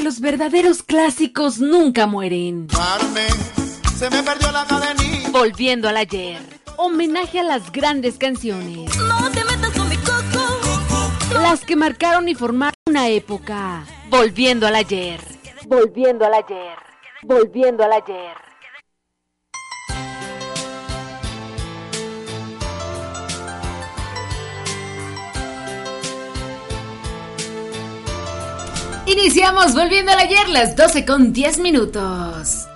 los verdaderos clásicos nunca mueren. Volviendo al ayer. Homenaje a las grandes canciones. No te metas con mi coco. Las que marcaron y formaron una época. Volviendo al ayer. Volviendo al ayer. Volviendo al ayer. Iniciamos volviendo al ayer las 12 con 10 minutos.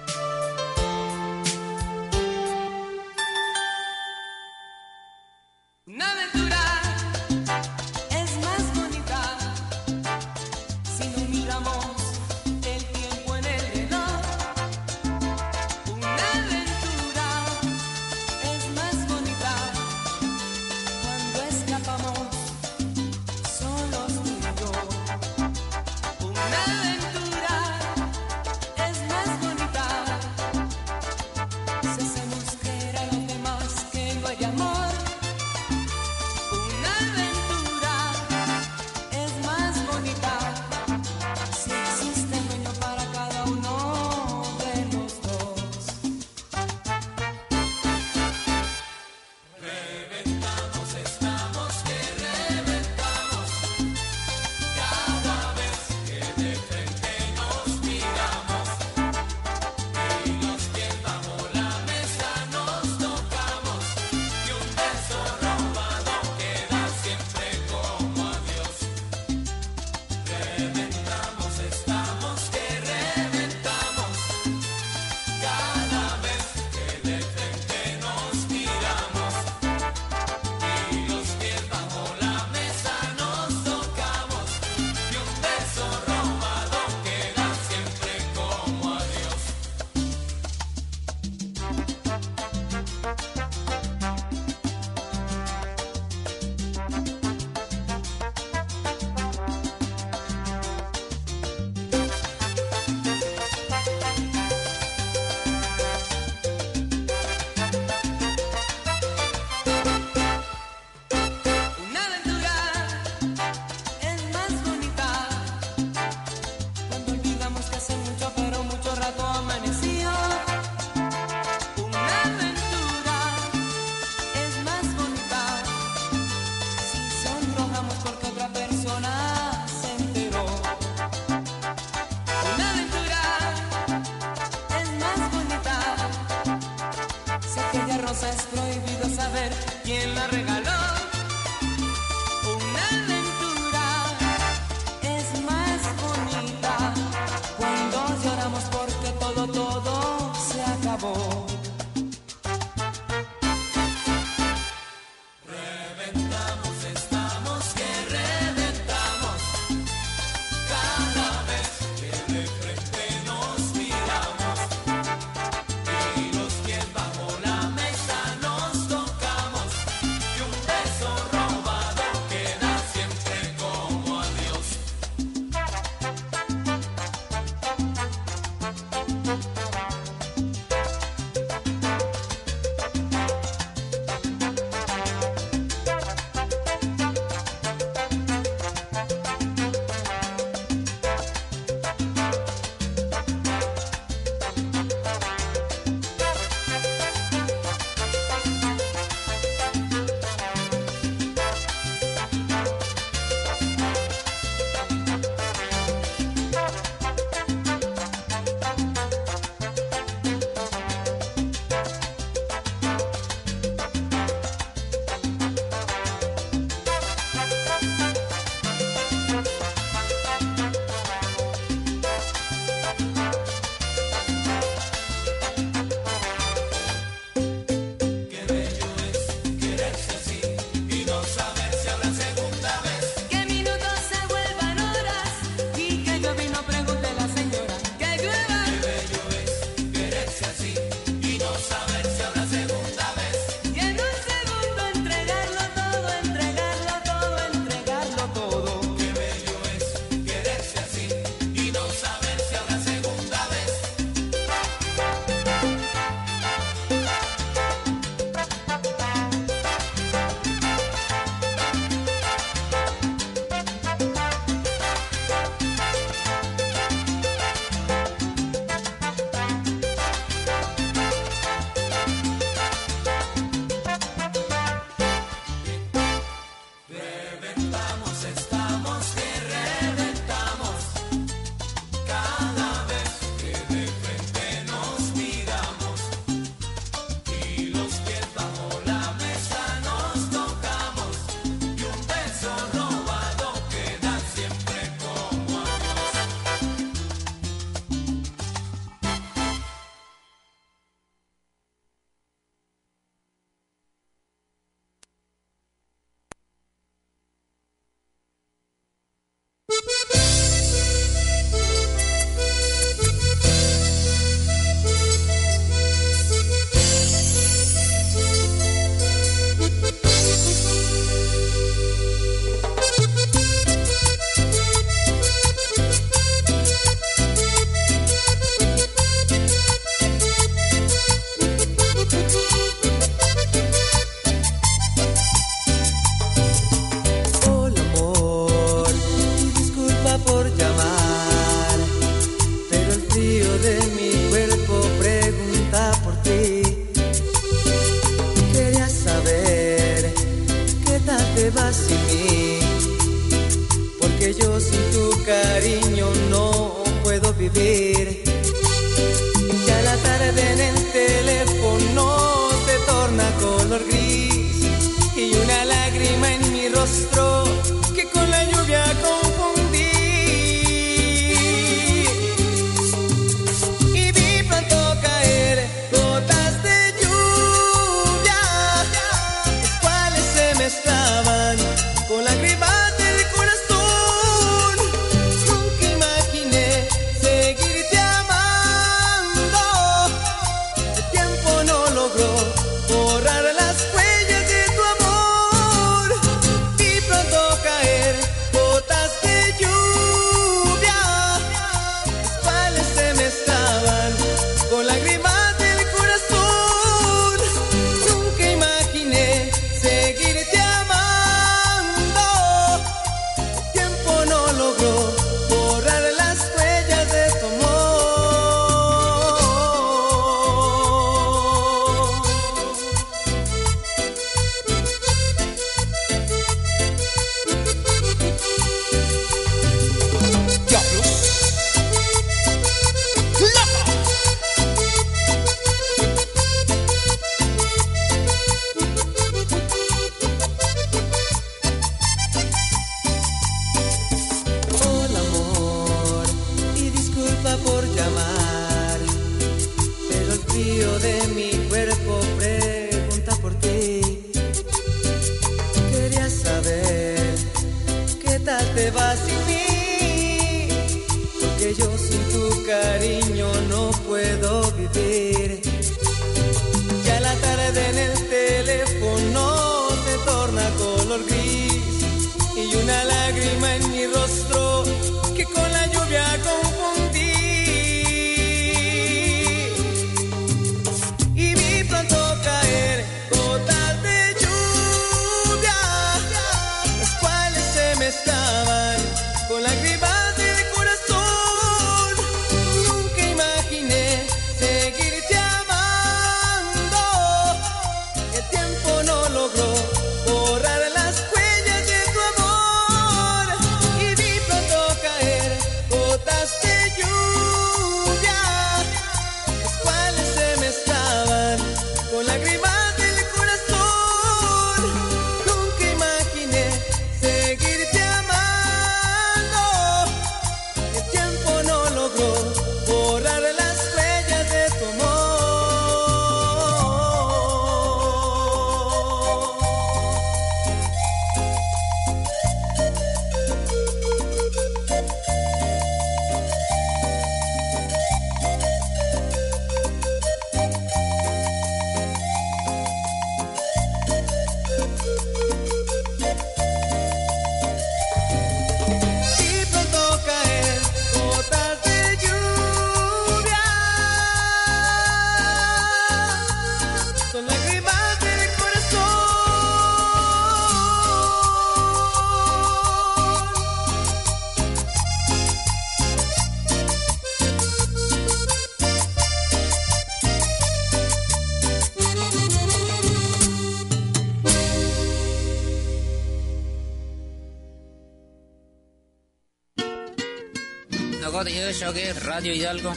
Radio Hidalgo.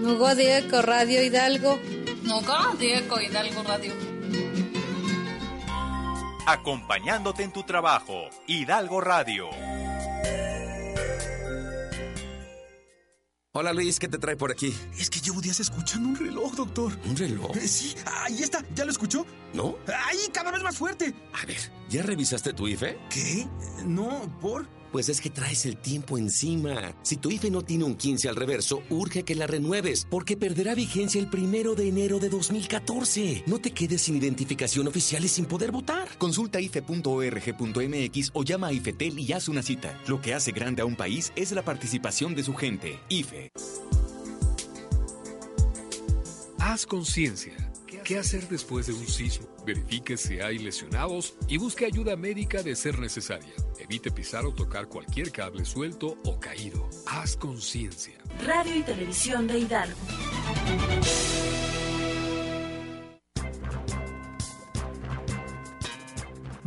Nugo Dieco, Radio Hidalgo. Nugo Dieco, Hidalgo Radio. Acompañándote en tu trabajo, Hidalgo Radio. Hola Luis, ¿qué te trae por aquí? Es que llevo días escuchando un reloj, doctor. ¿Un reloj? Eh, sí, ahí está, ¿ya lo escuchó? ¿No? ¡Ahí, cada vez más fuerte! A ver, ¿ya revisaste tu IFE? ¿Qué? No, ¿por? Pues es que traes el tiempo encima. Si tu IFE no tiene un 15 al reverso, urge que la renueves, porque perderá vigencia el primero de enero de 2014. No te quedes sin identificación oficial y sin poder votar. Consulta ife.org.mx o llama a IFETEL y haz una cita. Lo que hace grande a un país es la participación de su gente. IFE. Haz conciencia. ¿Qué hacer después de un sismo? Verifique si hay lesionados y busque ayuda médica de ser necesaria. Evite pisar o tocar cualquier cable suelto o caído. Haz conciencia. Radio y Televisión de Hidalgo.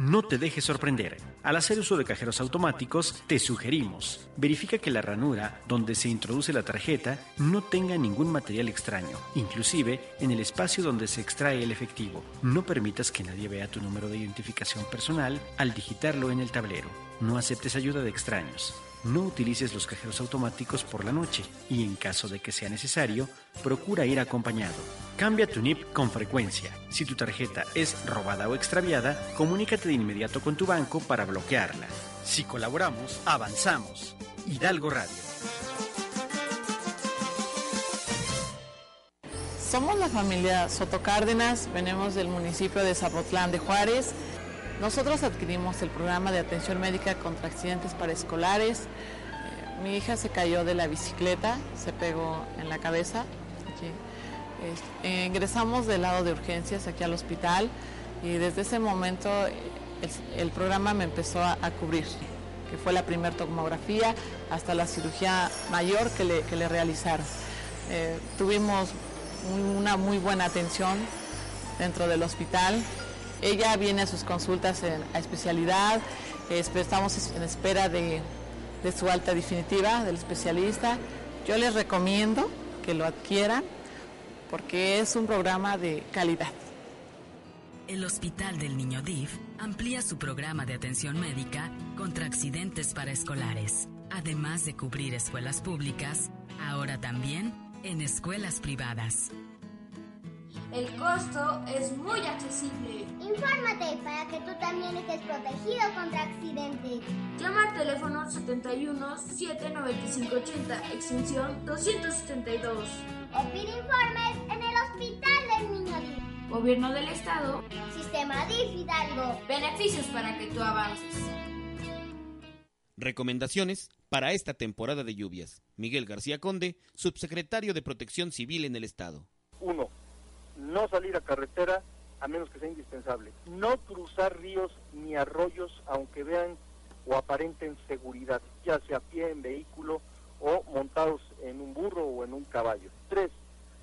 No te dejes sorprender. Al hacer uso de cajeros automáticos, te sugerimos. Verifica que la ranura donde se introduce la tarjeta no tenga ningún material extraño, inclusive en el espacio donde se extrae el efectivo. No permitas que nadie vea tu número de identificación personal al digitarlo en el tablero. No aceptes ayuda de extraños. No utilices los cajeros automáticos por la noche y en caso de que sea necesario, procura ir acompañado. Cambia tu NIP con frecuencia. Si tu tarjeta es robada o extraviada, comunícate de inmediato con tu banco para bloquearla. Si colaboramos, avanzamos. Hidalgo Radio. Somos la familia Soto Cárdenas, venimos del municipio de Zapotlán de Juárez. Nosotros adquirimos el programa de atención médica contra accidentes para escolares. Eh, mi hija se cayó de la bicicleta, se pegó en la cabeza. Aquí. Eh, ingresamos del lado de urgencias aquí al hospital y desde ese momento eh, el, el programa me empezó a, a, cubrir, que fue la primera tomografía hasta la cirugía mayor que le, que le realizaron. Eh, tuvimos una muy buena atención dentro del hospital. Ella viene a sus consultas en, a especialidad, eh, estamos en espera de, de su alta definitiva del especialista. Yo les recomiendo que lo adquieran porque es un programa de calidad. El Hospital del Niño DIF amplía su programa de atención médica contra accidentes para escolares, además de cubrir escuelas públicas, ahora también en escuelas privadas. El costo es muy accesible. Infórmate para que tú también estés protegido contra accidentes. Llama al teléfono 71 795 80 extensión 272. O pide informes en el Hospital del Niño DIF. Gobierno del Estado. Sistema DIF Hidalgo. Beneficios para que tú avances. Recomendaciones para esta temporada de lluvias. Miguel García Conde, subsecretario de Protección Civil en el Estado. 1. No salir a carretera a menos que sea indispensable. No cruzar ríos ni arroyos aunque vean o aparenten seguridad, ya sea a pie, en vehículo o montados en un burro o en un caballo. 3.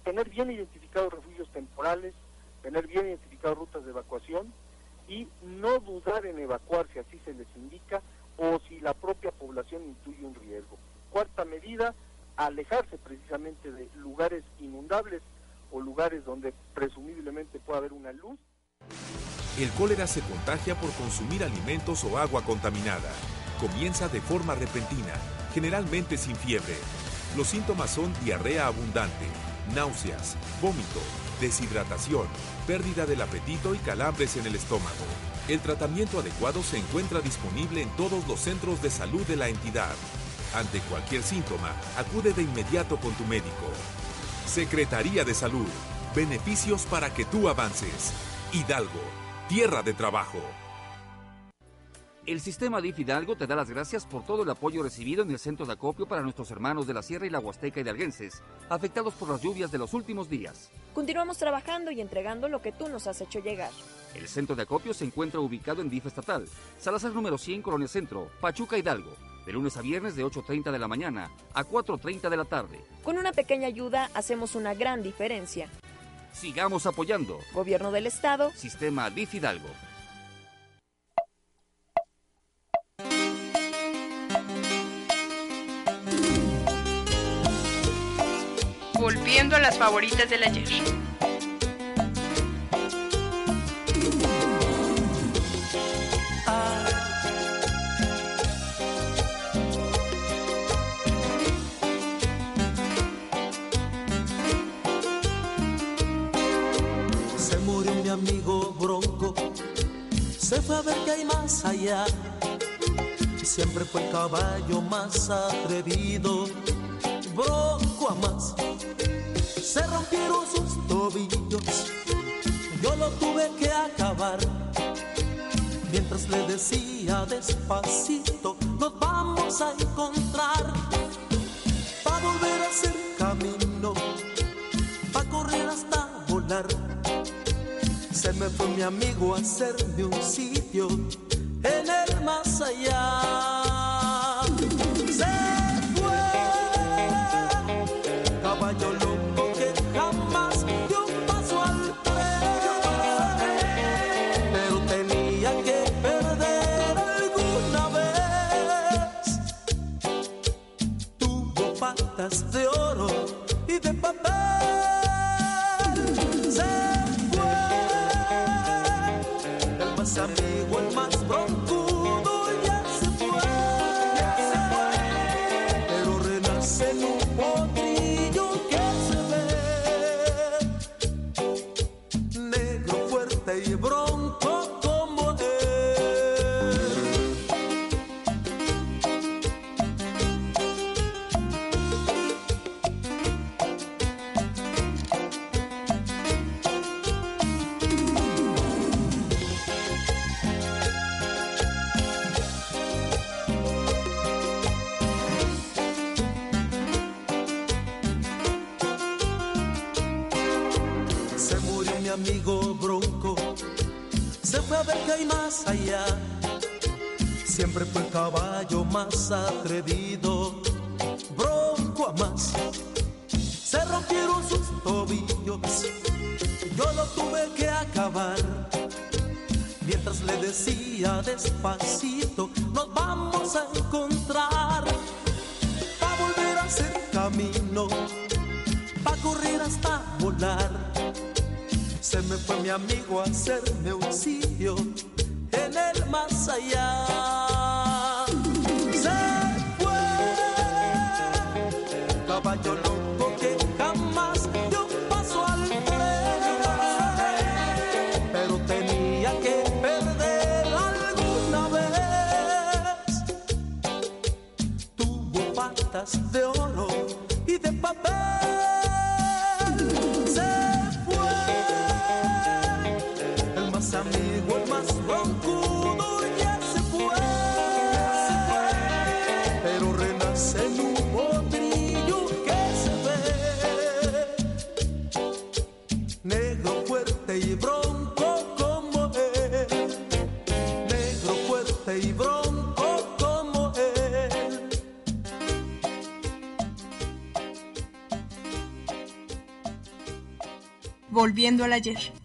Tener bien identificados refugios temporales, tener bien identificadas rutas de evacuación y no dudar en evacuar si así se les indica o si la propia población intuye un riesgo. Cuarta medida, alejarse precisamente de lugares inundables o lugares donde presumiblemente pueda haber una luz. El cólera se contagia por consumir alimentos o agua contaminada. Comienza de forma repentina, generalmente sin fiebre. Los síntomas son diarrea abundante, náuseas, vómito, deshidratación, pérdida del apetito y calambres en el estómago. El tratamiento adecuado se encuentra disponible en todos los centros de salud de la entidad. Ante cualquier síntoma, acude de inmediato con tu médico. Secretaría de Salud. Beneficios para que tú avances. Hidalgo. Tierra de trabajo. El sistema DIF Hidalgo te da las gracias por todo el apoyo recibido en el centro de acopio para nuestros hermanos de la Sierra y la Huasteca hidalguenses, afectados por las lluvias de los últimos días. Continuamos trabajando y entregando lo que tú nos has hecho llegar. El centro de acopio se encuentra ubicado en DIF estatal, Salazar número 100, Colonia Centro, Pachuca Hidalgo, de lunes a viernes de 8.30 de la mañana a 4.30 de la tarde. Con una pequeña ayuda hacemos una gran diferencia. Sigamos apoyando. Gobierno del Estado. Sistema DIF Hidalgo. Volviendo a las favoritas del ayer. Amigo Bronco, se fue a ver qué hay más allá. Siempre fue el caballo más atrevido, Bronco a más. Se rompieron sus tobillos, yo lo tuve que acabar. Mientras le decía despacito, nos vamos a encontrar. Me fue mi amigo a hacerme un sitio en el más allá. amigo bronco se fue a ver que hay más allá. Siempre fue el caballo más atrevido, bronco a más. Se rompieron sus tobillos, yo lo tuve que acabar. Mientras le decía despacito, nos vamos a encontrar. Pa' volver a hacer camino, pa' correr hasta volar me fue mi amigo a hacerme un sitio en el más allá. Se fue, caballo volviendo al ayer.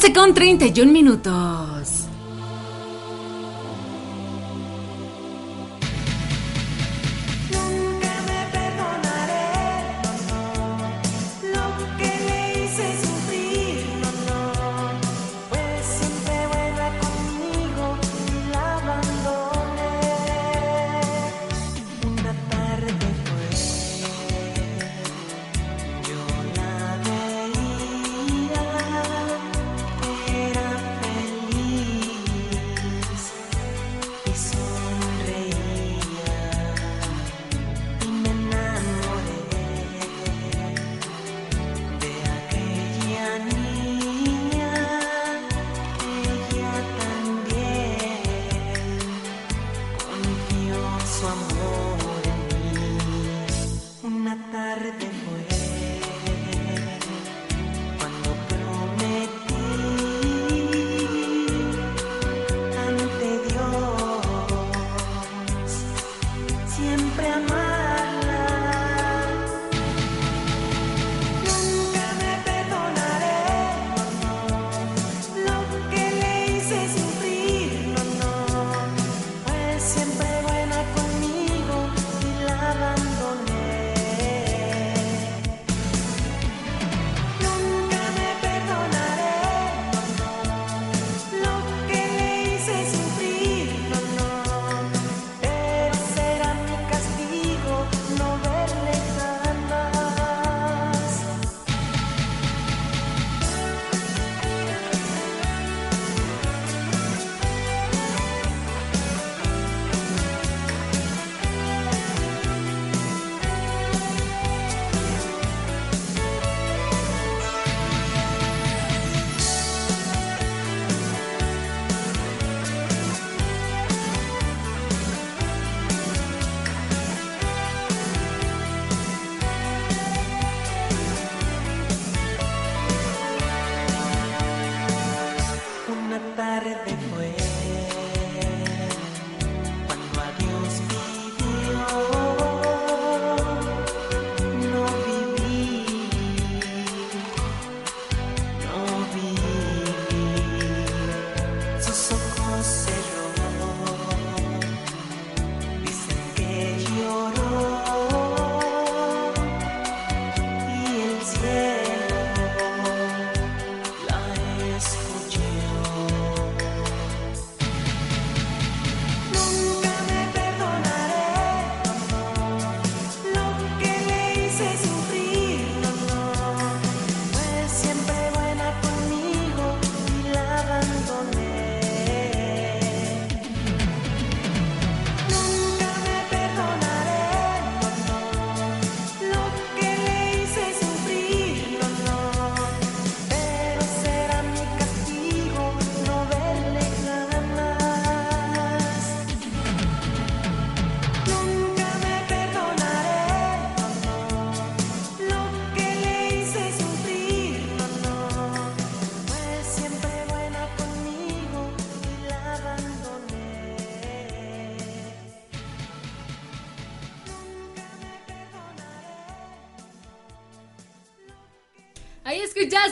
12 con 31 minutos.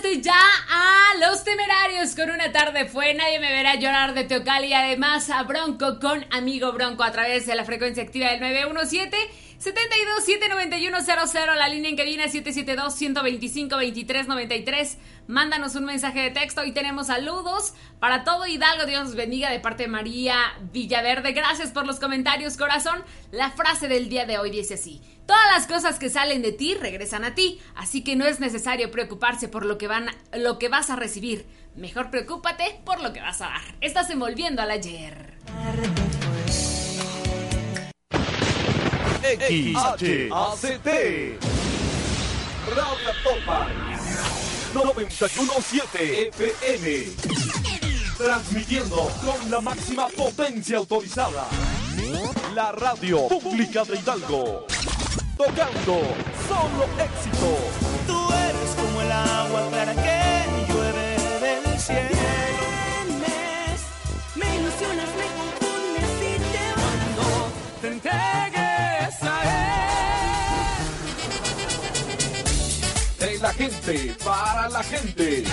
Escuchaste ya a Los Temerarios. Con una tarde fue Nadie me verá llorar de Teocal y además a Bronco con Amigo Bronco a través de la frecuencia activa del 917 72 791 00 la línea en cabina 772 125 23 93 Mándanos un mensaje de texto. Hoy tenemos saludos para todo Hidalgo. Dios nos bendiga de parte de María Villaverde. Gracias por los comentarios, corazón. La frase del día de hoy dice así. Todas las cosas que salen de ti regresan a ti, así que no es necesario preocuparse por lo que, van, lo que vas a recibir. Mejor preocúpate por lo que vas a dar. Estás envolviendo al ayer. XHACT Radio Topa 917 FM Transmitiendo con la máxima potencia autorizada. La radio pública de Hidalgo. Tocando solo éxito. Tú eres como el agua clara que llueve del cielo. Me ilusionas, me confundes y te mando. Te gente, para la gente.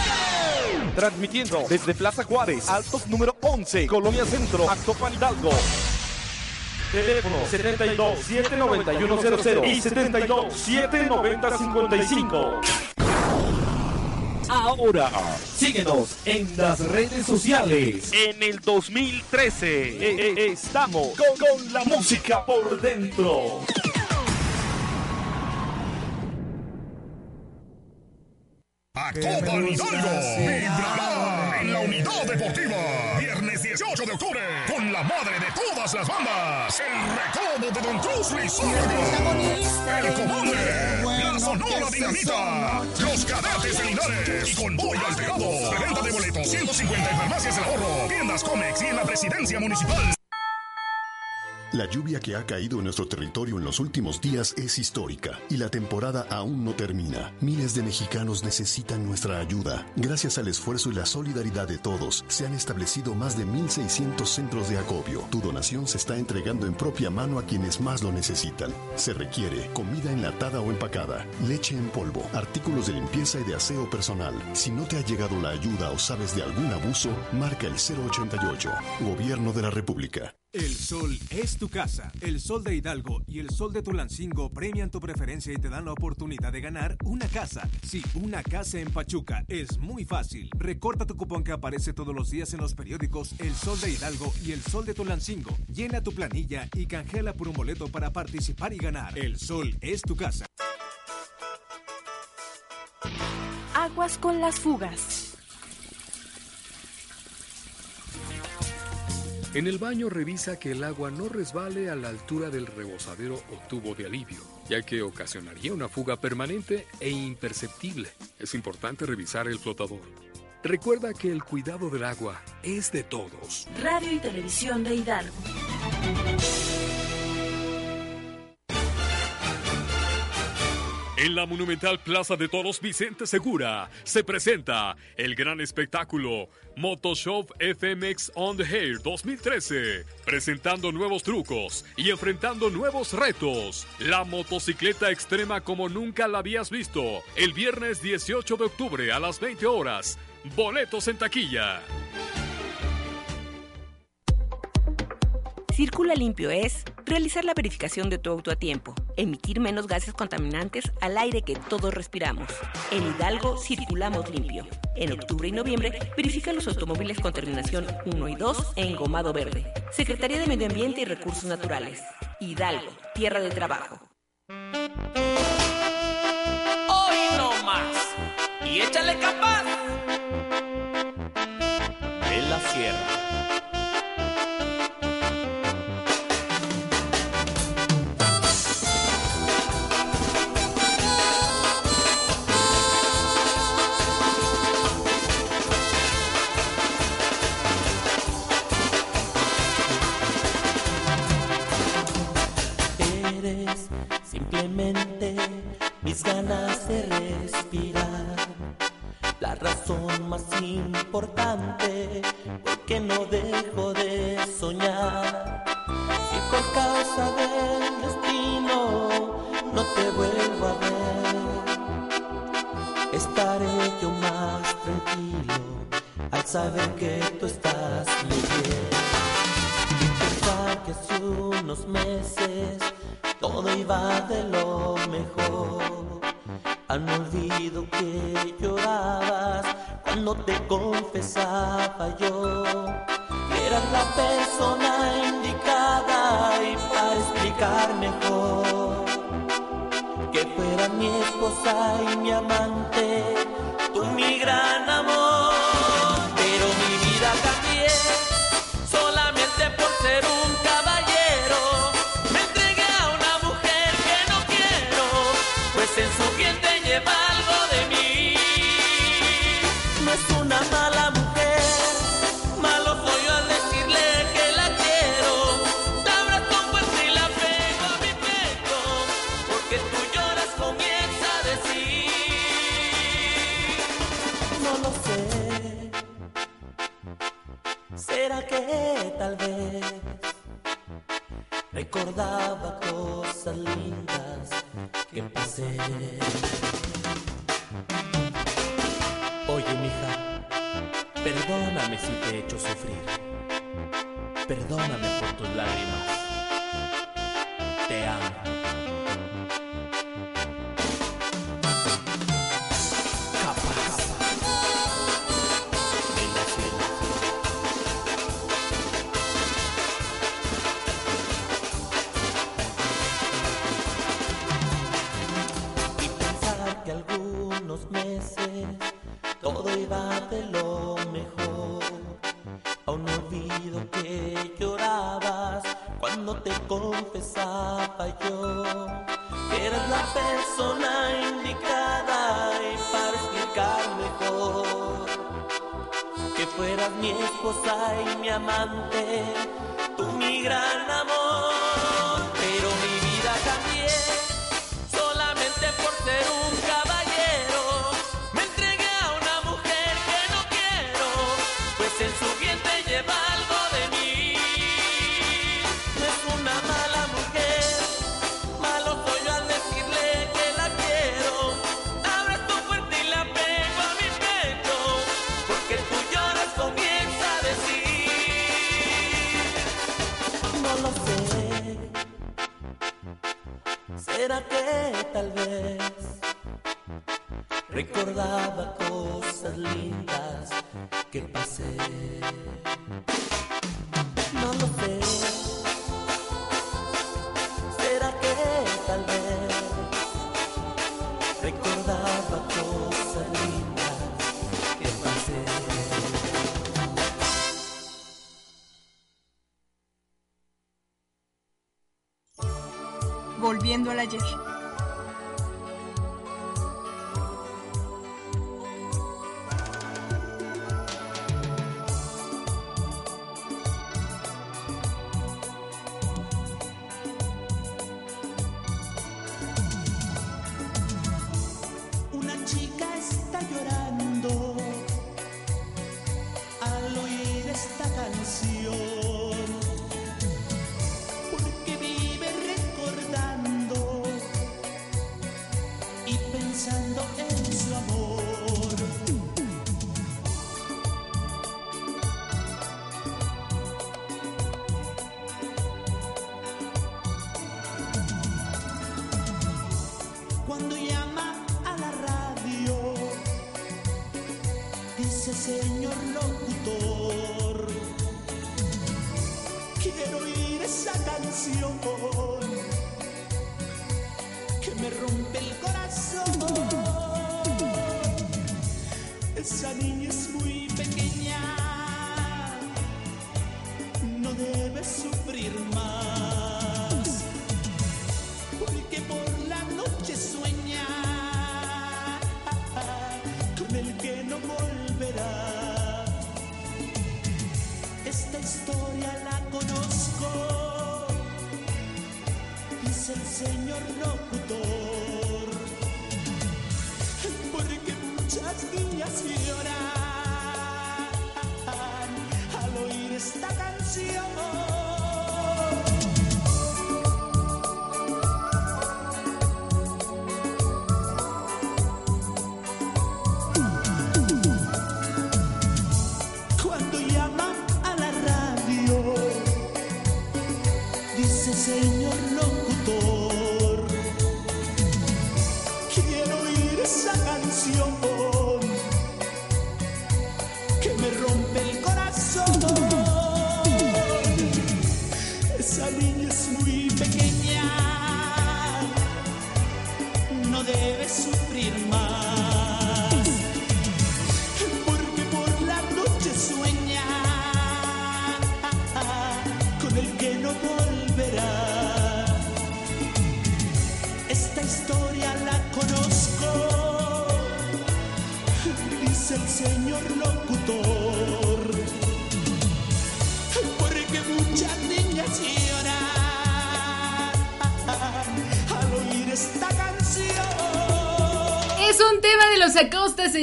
Transmitiendo desde Plaza Juárez, Altos número 11, Colonia Centro, Actopan Hidalgo. Teléfono 72 791 00 y 72 790 55. Ahora, síguenos en las redes sociales. En el 2013 eh, eh, estamos con, con la música por dentro. Acopan Hidalgo vibrará en la unidad deportiva. Viernes 18 de octubre con la madre de todas las bandas. El recodo de Don Cruz Lizárraga. El comune. La Sonora Dinamita. Los cadetes de Linares. Y Convoy Alterado. Venta de boletos 150 en farmacias del ahorro. Tiendas Comex y en la presidencia municipal. La lluvia que ha caído en nuestro territorio en los últimos días es histórica y la temporada aún no termina. Miles de mexicanos necesitan nuestra ayuda. Gracias al esfuerzo y la solidaridad de todos, se han establecido más de 1.600 centros de acopio. Tu donación se está entregando en propia mano a quienes más lo necesitan. Se requiere comida enlatada o empacada, leche en polvo, artículos de limpieza y de aseo personal. Si no te ha llegado la ayuda o sabes de algún abuso, marca el 088. Gobierno de la República. El sol es tu casa. El sol de Hidalgo y el sol de Tulancingo premian tu preferencia y te dan la oportunidad de ganar una casa. Sí, una casa en Pachuca. Es muy fácil. Recorta tu cupón que aparece todos los días en los periódicos El Sol de Hidalgo y El Sol de Tulancingo. Llena tu planilla y canjela por un boleto para participar y ganar. El sol es tu casa. Aguas con las fugas. En el baño revisa que el agua no resbale a la altura del rebosadero o tubo de alivio, ya que ocasionaría una fuga permanente e imperceptible. Es importante revisar el flotador. Recuerda que el cuidado del agua es de todos. Radio y Televisión de Hidalgo. En la monumental Plaza de Toros Vicente Segura se presenta el gran espectáculo Motoshop FMX On the Air 2013, presentando nuevos trucos y enfrentando nuevos retos. La motocicleta extrema como nunca la habías visto, el viernes 18 de octubre a las 20 horas. Boletos en taquilla. Circula limpio es realizar la verificación de tu auto a tiempo, emitir menos gases contaminantes al aire que todos respiramos. En Hidalgo circulamos limpio. En octubre y noviembre verifica los automóviles con terminación 1 y 2 en gomado verde. Secretaría de Medio Ambiente y Recursos Naturales. Hidalgo, tierra de trabajo. Hoy no más. Y échale capaz. En la sierra. Simplemente mis ganas de respirar. La razón más importante porque no dejo de soñar. Si por causa del destino no te vuelvo a ver, estaré yo más tranquilo al saber que tú estás muy. Que hace unos meses todo iba de lo mejor. Al no olvido que llorabas cuando te confesaba yo eras la persona indicada y para explicar mejor que fuera mi esposa y mi amante, tú mi gran amor. Lleva algo de mí. No es una mala mujer, malo soy yo al decirle que la quiero. La abrazo fuerte y la pego a mi pecho, porque tú lloras comienza a decir. No lo sé. ¿Será que tal vez recordaba cosas lindas que pasé? Oye, mija, perdóname si te he hecho sufrir. Perdóname por tus lágrimas. Fueras mi esposa y mi amante, tú mi gran amor. ¿Será que tal vez recordaba cosas lindas que pasé?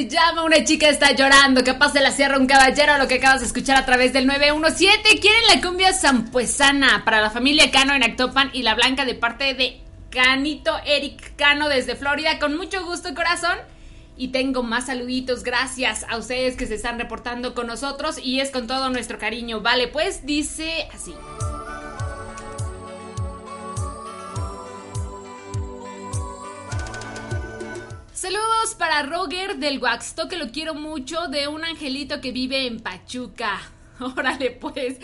Llama Una chica está llorando, capaz de la sierra un caballero, lo que acabas de escuchar a través del 917. Quieren la cumbia zampuesana para la familia Cano en Actopan y la blanca de parte de Canito Eric Cano desde Florida, con mucho gusto corazón. Y tengo más saluditos, gracias a ustedes que se están reportando con nosotros y es con todo nuestro cariño. Vale, pues dice así. Saludos para Roger del Waxto, que lo quiero mucho, de un angelito que vive en Pachuca. Órale, pues.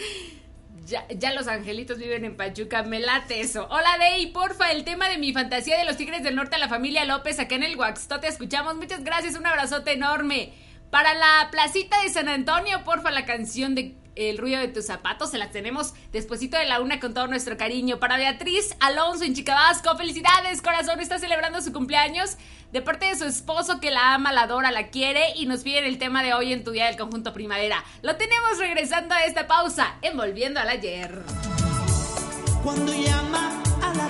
Ya, los angelitos viven en Pachuca, me late eso. Hola, Dey, porfa, el tema de mi fantasía de los Tigres del Norte a la familia López acá en el Waxto, te escuchamos. Muchas gracias, un abrazote enorme. Para la placita de San Antonio, porfa, la canción de el ruido de tus zapatos. Se las tenemos despuesito de la una con todo nuestro cariño. Para Beatriz Alonso en Chicabasco, felicidades, corazón. Está celebrando su cumpleaños de parte de su esposo que la ama, la adora, la quiere y nos piden el tema de hoy en tu día del conjunto primavera. Lo tenemos regresando a esta pausa, envolviendo al ayer. Cuando llama a la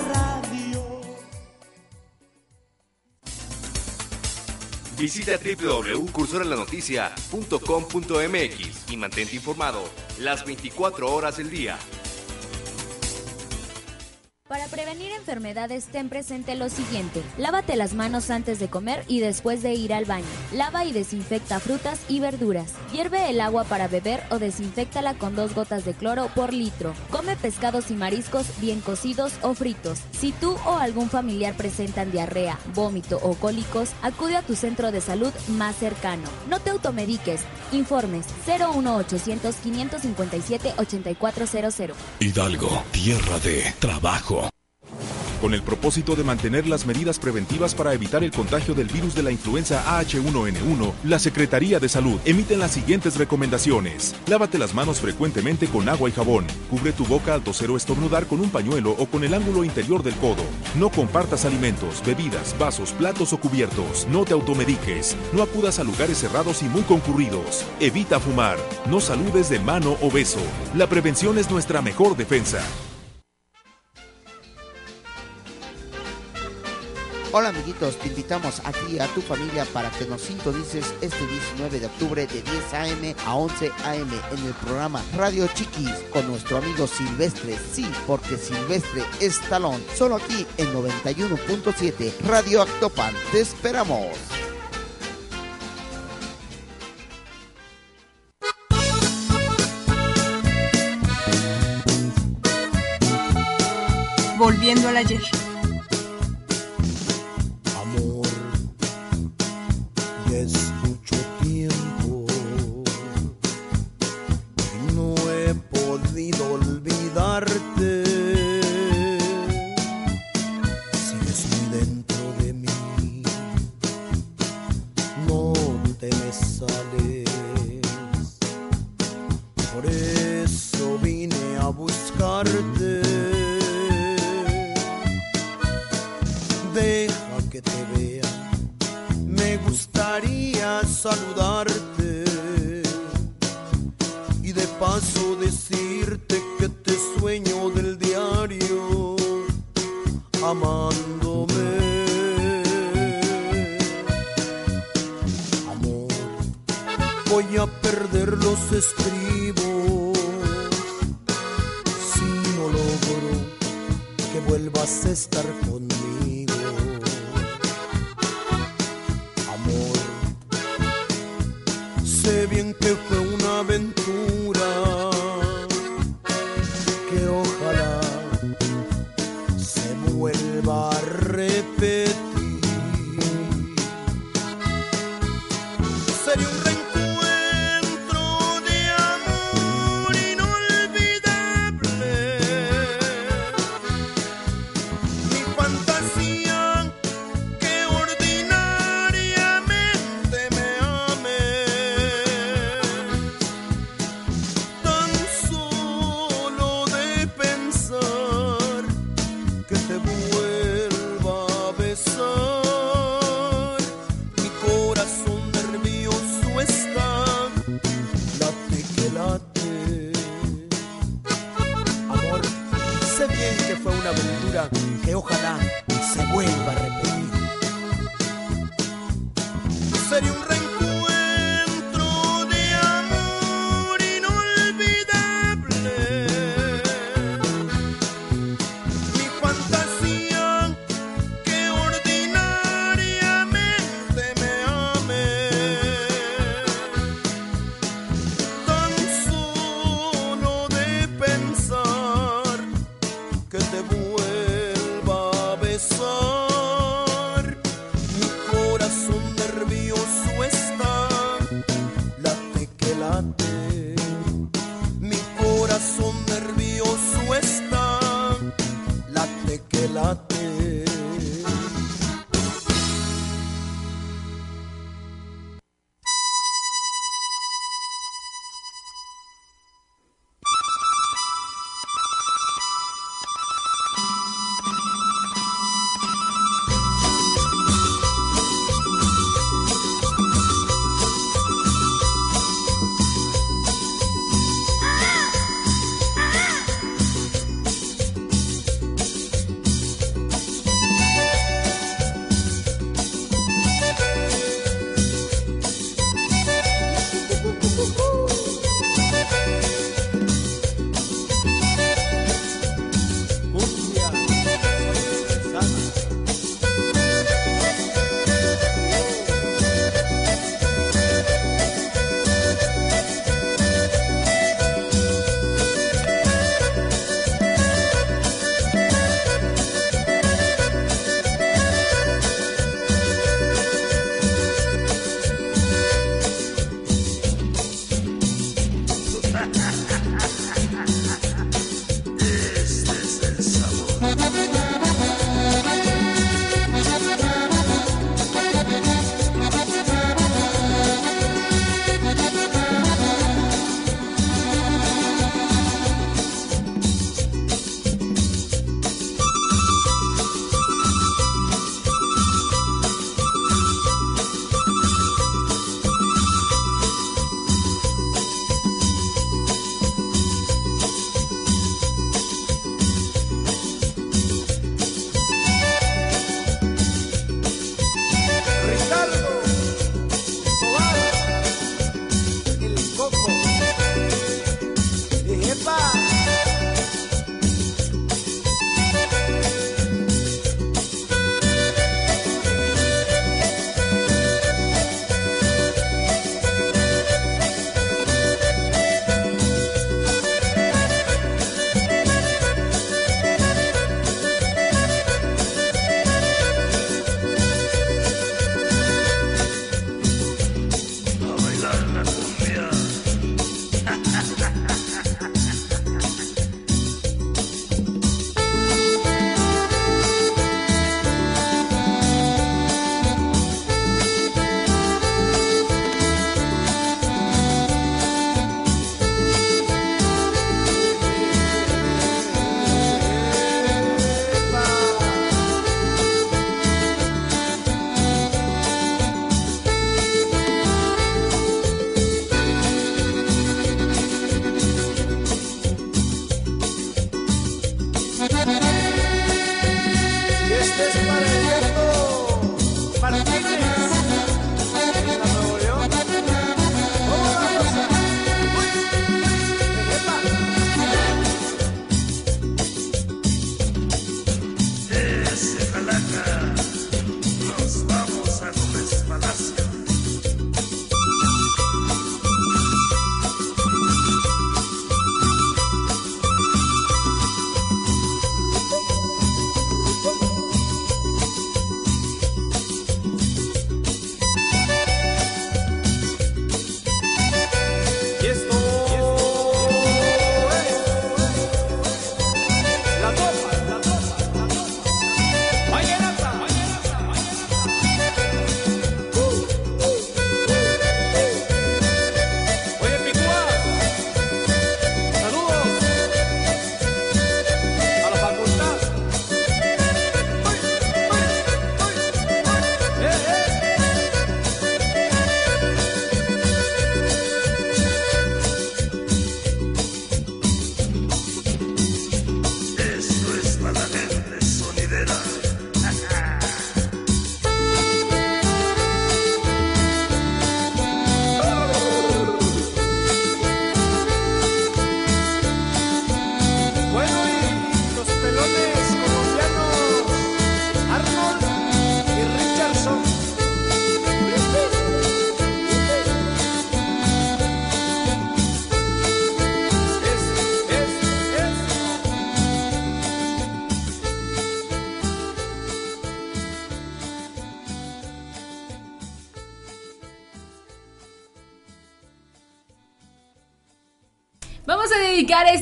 Visita www.cursoralanoticia.com.mx y mantente informado las 24 horas del día. Prevenir enfermedades, ten presente lo siguiente. Lávate las manos antes de comer y después de ir al baño. Lava y desinfecta frutas y verduras. Hierve el agua para beber o desinfectala con dos gotas de cloro por litro. Come pescados y mariscos bien cocidos o fritos. Si tú o algún familiar presentan diarrea, vómito o cólicos, acude a tu centro de salud más cercano. No te automediques. Informes 01800 557 8400. Hidalgo, tierra de trabajo con el propósito de mantener las medidas preventivas para evitar el contagio del virus de la influenza AH1N1, la Secretaría de Salud emite las siguientes recomendaciones. Lávate las manos frecuentemente con agua y jabón. Cubre tu boca al toser o estornudar con un pañuelo o con el ángulo interior del codo. No compartas alimentos, bebidas, vasos, platos o cubiertos. No te automediques. No acudas a lugares cerrados y muy concurridos. Evita fumar. No saludes de mano o beso. La prevención es nuestra mejor defensa. Hola amiguitos, te invitamos a ti y a tu familia para que nos sintonices este 19 de octubre de 10 a.m. a 11 a.m. en el programa Radio Chiquis con nuestro amigo Silvestre. Sí, porque Silvestre es talón. Solo aquí en 91.7 Radio Actopan. Te esperamos. Volviendo al ayer.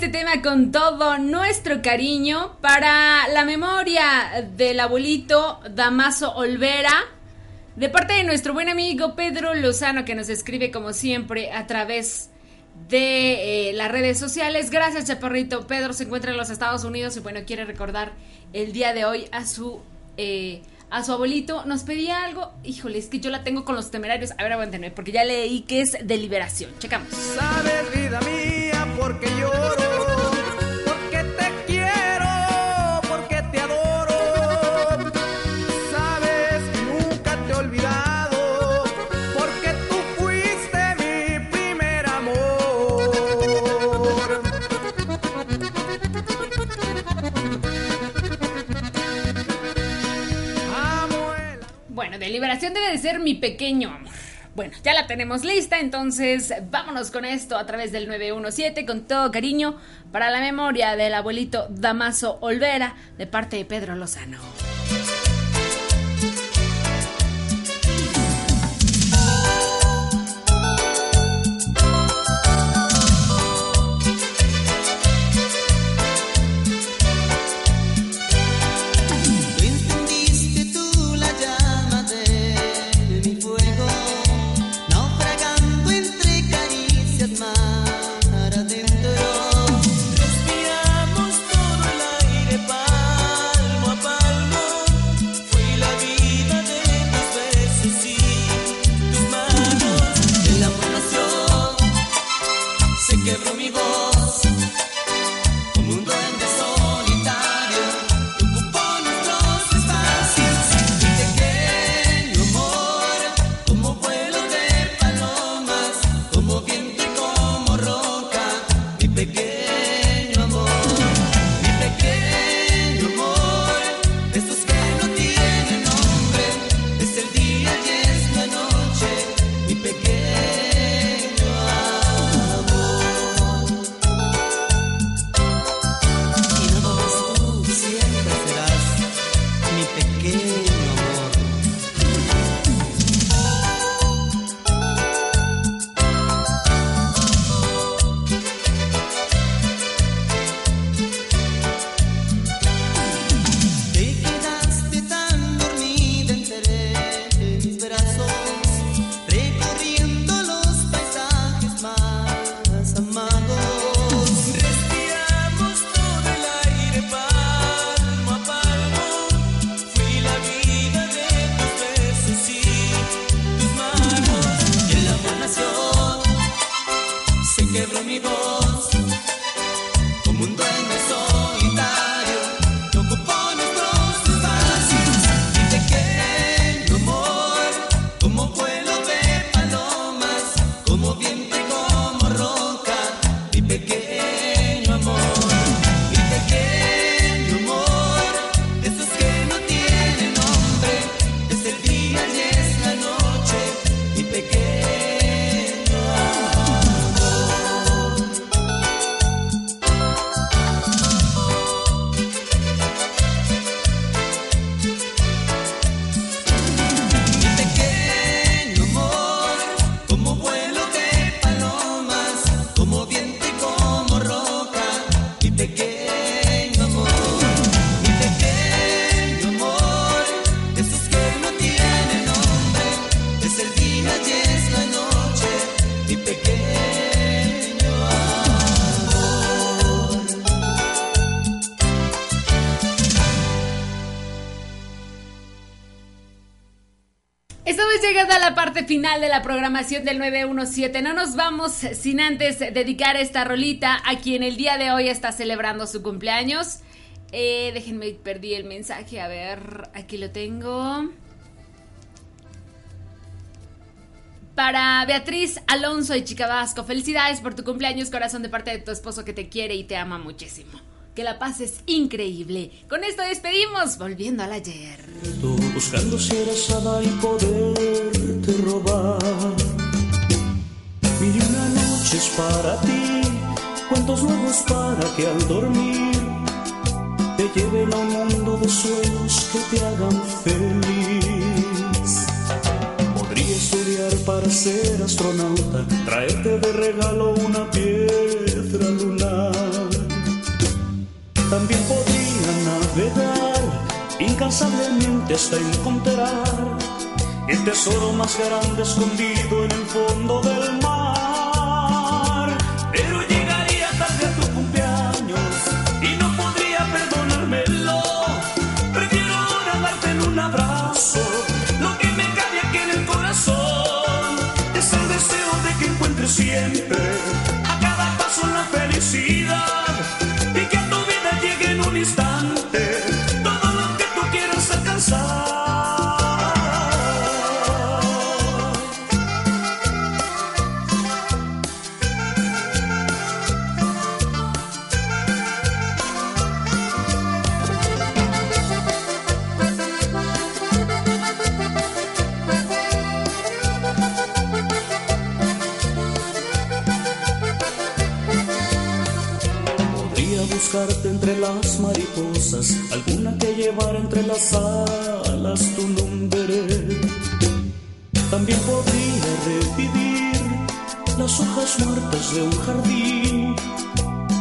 Este tema con todo nuestro cariño para la memoria del abuelito Damaso Olvera, de parte de nuestro buen amigo Pedro Lozano, que nos escribe como siempre a través de eh, las redes sociales. Gracias, Chaparrito. Pedro se encuentra en los Estados Unidos y bueno, quiere recordar el día de hoy a su... Eh, a su abuelito, nos pedía algo. Híjole, es que yo la tengo con los temerarios. A ver, aguántenme, porque ya leí que es de liberación. Checamos. Sabes, vida mía, porque lloro. Liberación debe de ser mi pequeño amor. Bueno, ya la tenemos lista, entonces vámonos con esto a través del 917 con todo cariño para la memoria del abuelito Damaso Olvera de parte de Pedro Lozano. Final de la programación del 917. No nos vamos sin antes dedicar esta rolita a quien el día de hoy está celebrando su cumpleaños. Eh, déjenme, perdí el mensaje. A ver, aquí lo tengo. Para Beatriz Alonso y Chica Vasco, felicidades por tu cumpleaños, corazón, de parte de tu esposo que te quiere y te ama muchísimo. Que la pases increíble. Con esto despedimos, volviendo al ayer. buscando ser asada y poderte robar. Mil una noches para ti, cuentos nuevos para que al dormir te lleven a un mundo de sueños que te hagan feliz. Podría estudiar para ser astronauta, traerte de regalo una piedra también podría navegar, incansablemente hasta encontrar el tesoro más grande escondido en el fondo del mar. Pero llegaría tarde a tu cumpleaños y no podría perdonármelo. Prefiero ahora darte un abrazo lo que me cabe aquí en el corazón. Es el deseo de que encuentres siempre. Alguna que llevar entre las alas tu nombre. También podría revivir las hojas muertas de un jardín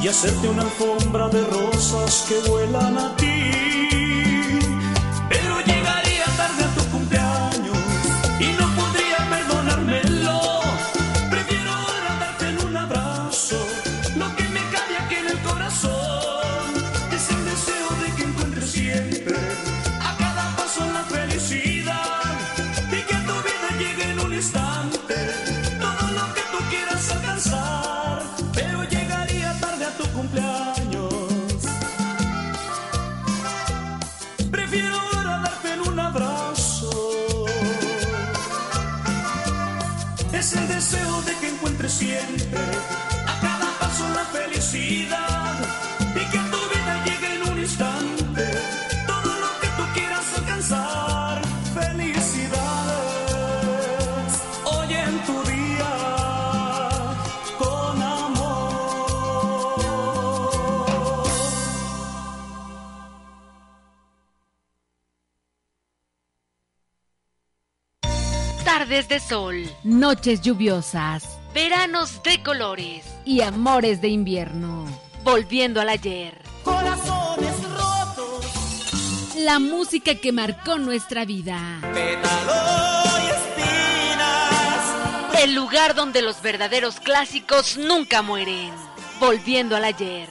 y hacerte una alfombra de rosas que vuelan a ti. De sol, Noches lluviosas veranos de colores, y amores de invierno. volviendo al ayer. Corazones rotos, La música que marcó nuestra vida. pétalo y espinas. El lugar donde los verdaderos clásicos nunca mueren. Volviendo al ayer.